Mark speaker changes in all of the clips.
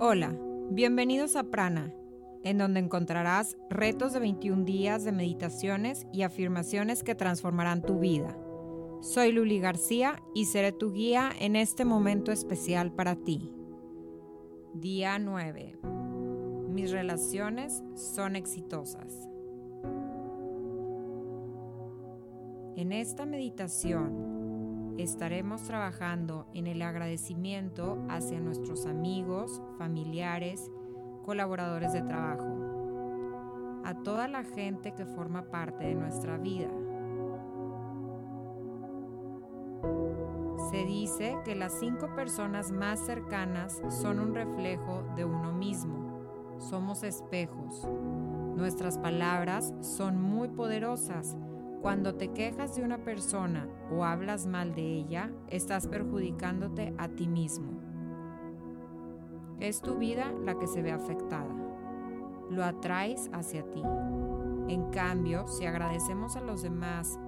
Speaker 1: Hola, bienvenidos a Prana, en donde encontrarás retos de 21 días de meditaciones y afirmaciones que transformarán tu vida. Soy Luli García y seré tu guía en este momento especial para ti. Día 9. Mis relaciones son exitosas. En esta meditación estaremos trabajando en el agradecimiento hacia nuestros amigos, familiares, colaboradores de trabajo, a toda la gente que forma parte de nuestra vida. Se dice que las cinco personas más cercanas son un reflejo de uno mismo. Somos espejos. Nuestras palabras son muy poderosas cuando te quejas de una persona o hablas mal de ella, estás perjudicándote a ti mismo. Es tu vida la que se ve afectada. Lo atraes hacia ti. En cambio, si agradecemos a los demás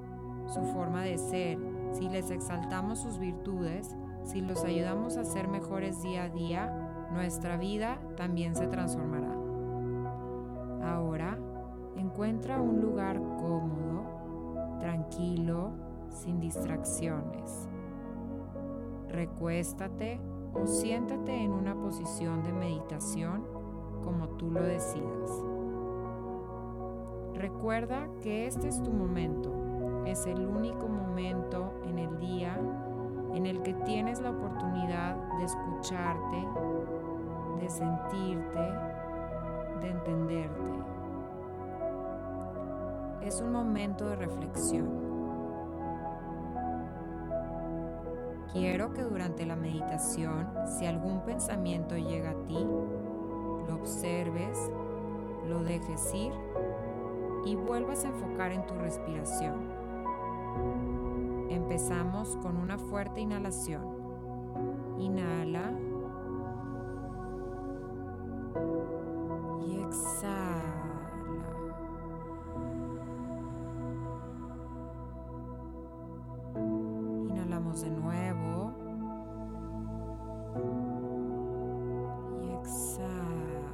Speaker 1: su forma de ser, si les exaltamos sus virtudes, si los ayudamos a ser mejores día a día, nuestra vida también se transformará. Ahora, encuentra un lugar cómodo tranquilo, sin distracciones. Recuéstate o siéntate en una posición de meditación como tú lo decidas. Recuerda que este es tu momento, es el único momento en el día en el que tienes la oportunidad de escucharte, de sentirte, de entenderte es un momento de reflexión. Quiero que durante la meditación, si algún pensamiento llega a ti, lo observes, lo dejes ir y vuelvas a enfocar en tu respiración. Empezamos con una fuerte inhalación. Inhala y exhala. De nuevo. Y exhala.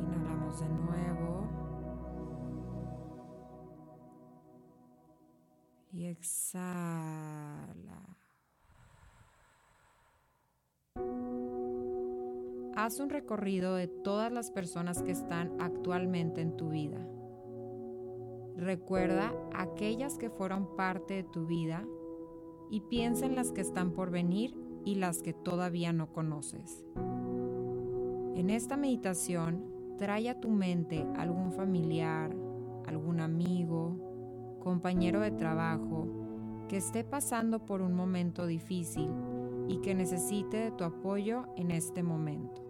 Speaker 1: Inhalamos de nuevo. Y exhala. Haz un recorrido de todas las personas que están actualmente en tu vida. Recuerda aquellas que fueron parte de tu vida y piensa en las que están por venir y las que todavía no conoces. En esta meditación, trae a tu mente algún familiar, algún amigo, compañero de trabajo que esté pasando por un momento difícil y que necesite de tu apoyo en este momento.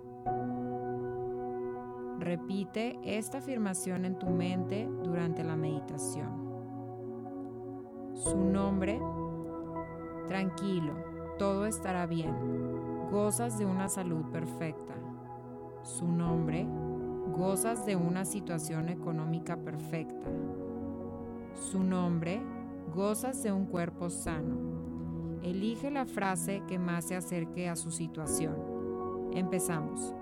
Speaker 1: Repite esta afirmación en tu mente durante la meditación. Su nombre, tranquilo, todo estará bien. Gozas de una salud perfecta. Su nombre, gozas de una situación económica perfecta. Su nombre, gozas de un cuerpo sano. Elige la frase que más se acerque a su situación. Empezamos.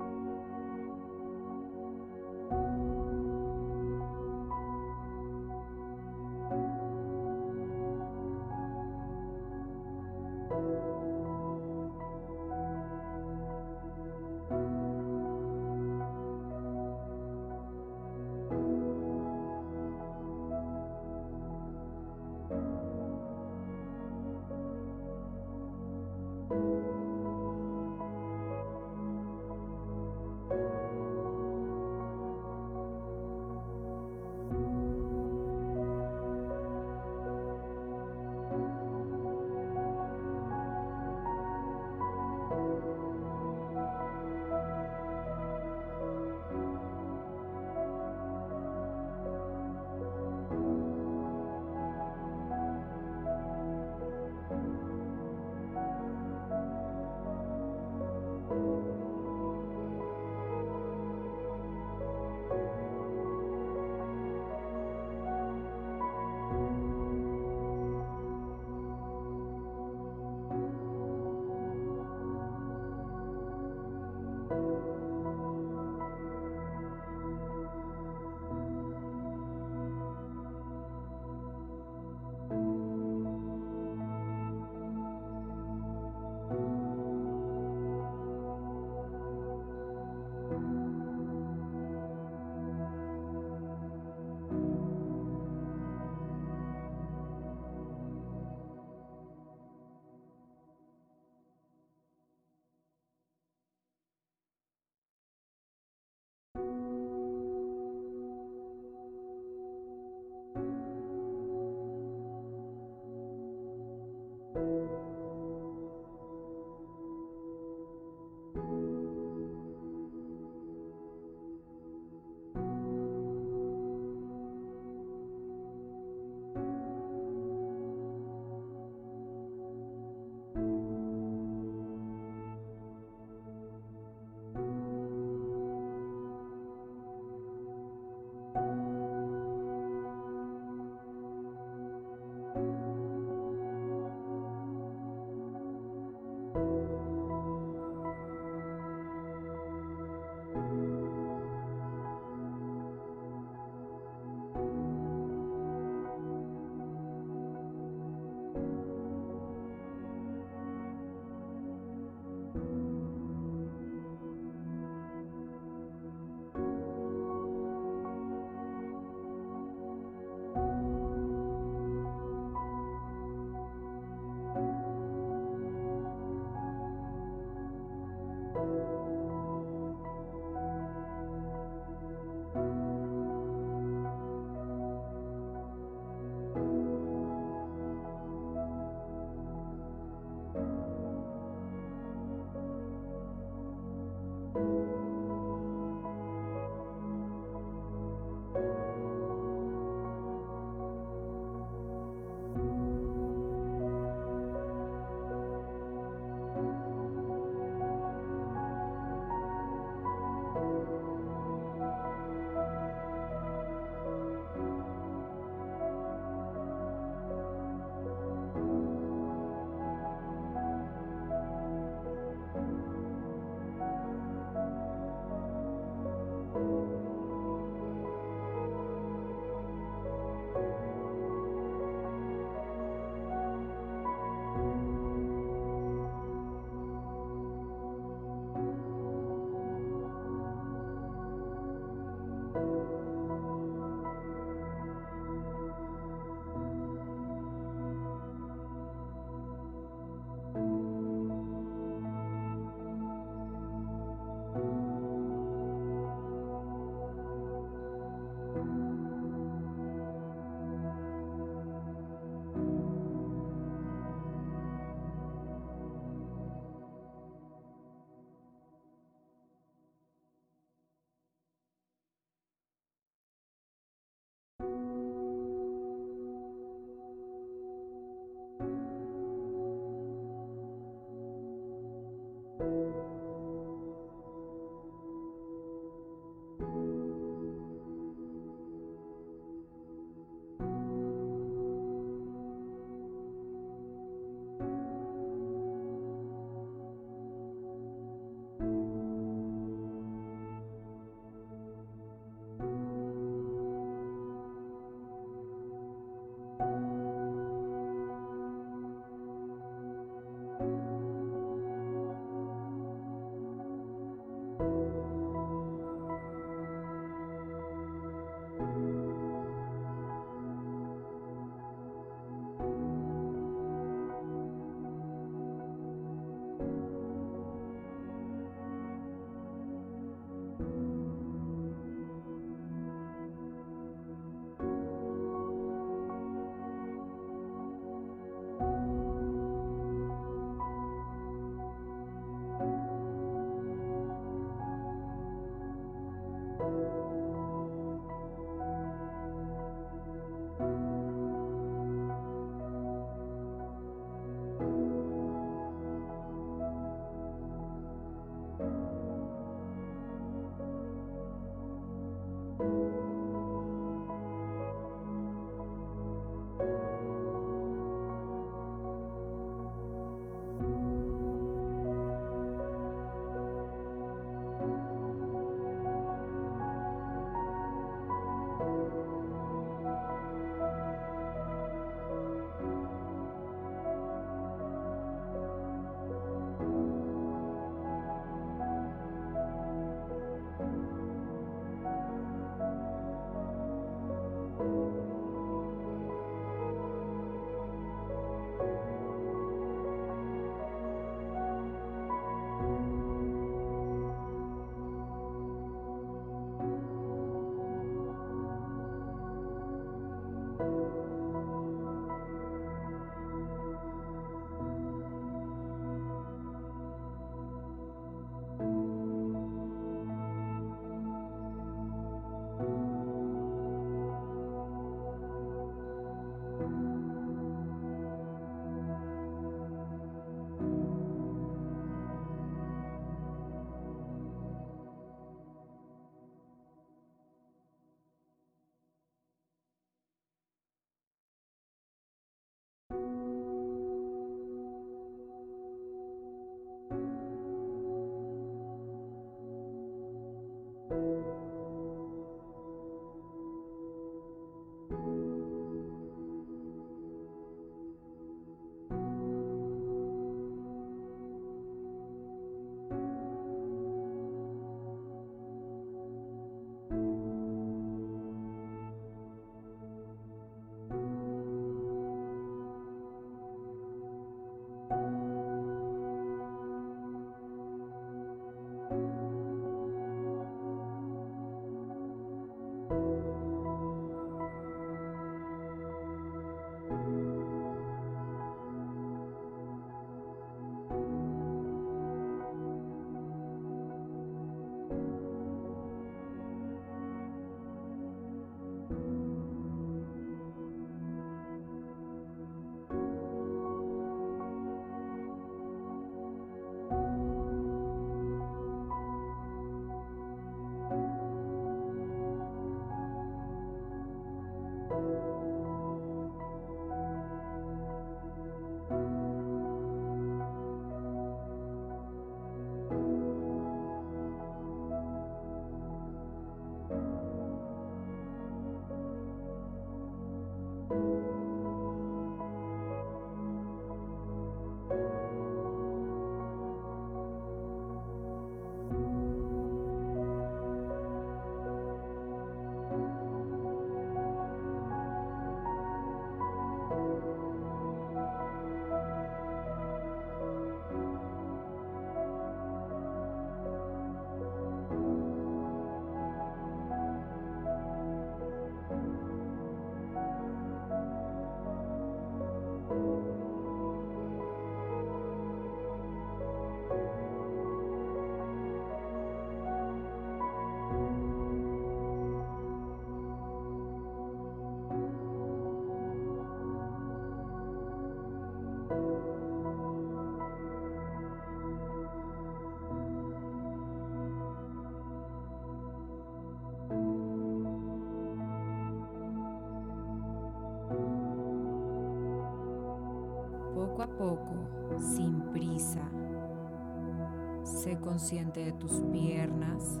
Speaker 1: Consciente de tus piernas,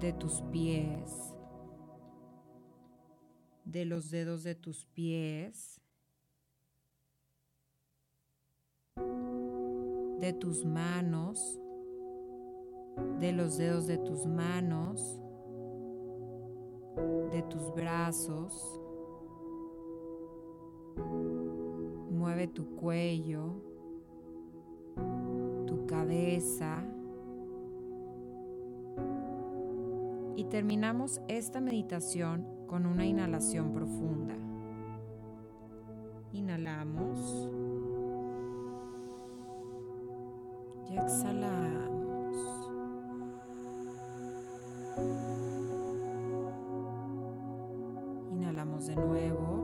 Speaker 1: de tus pies, de los dedos de tus pies, de tus manos, de los dedos de tus manos, de tus brazos. Mueve tu cuello, cabeza. Y terminamos esta meditación con una inhalación profunda. Inhalamos. Y exhalamos. Inhalamos de nuevo.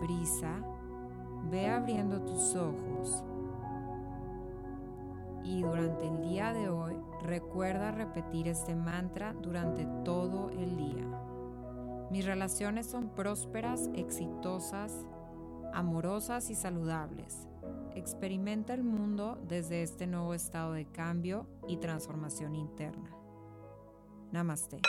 Speaker 1: Prisa, ve abriendo tus ojos. Y durante el día de hoy, recuerda repetir este mantra durante todo el día. Mis relaciones son prósperas, exitosas, amorosas y saludables. Experimenta el mundo desde este nuevo estado de cambio y transformación interna. Namaste.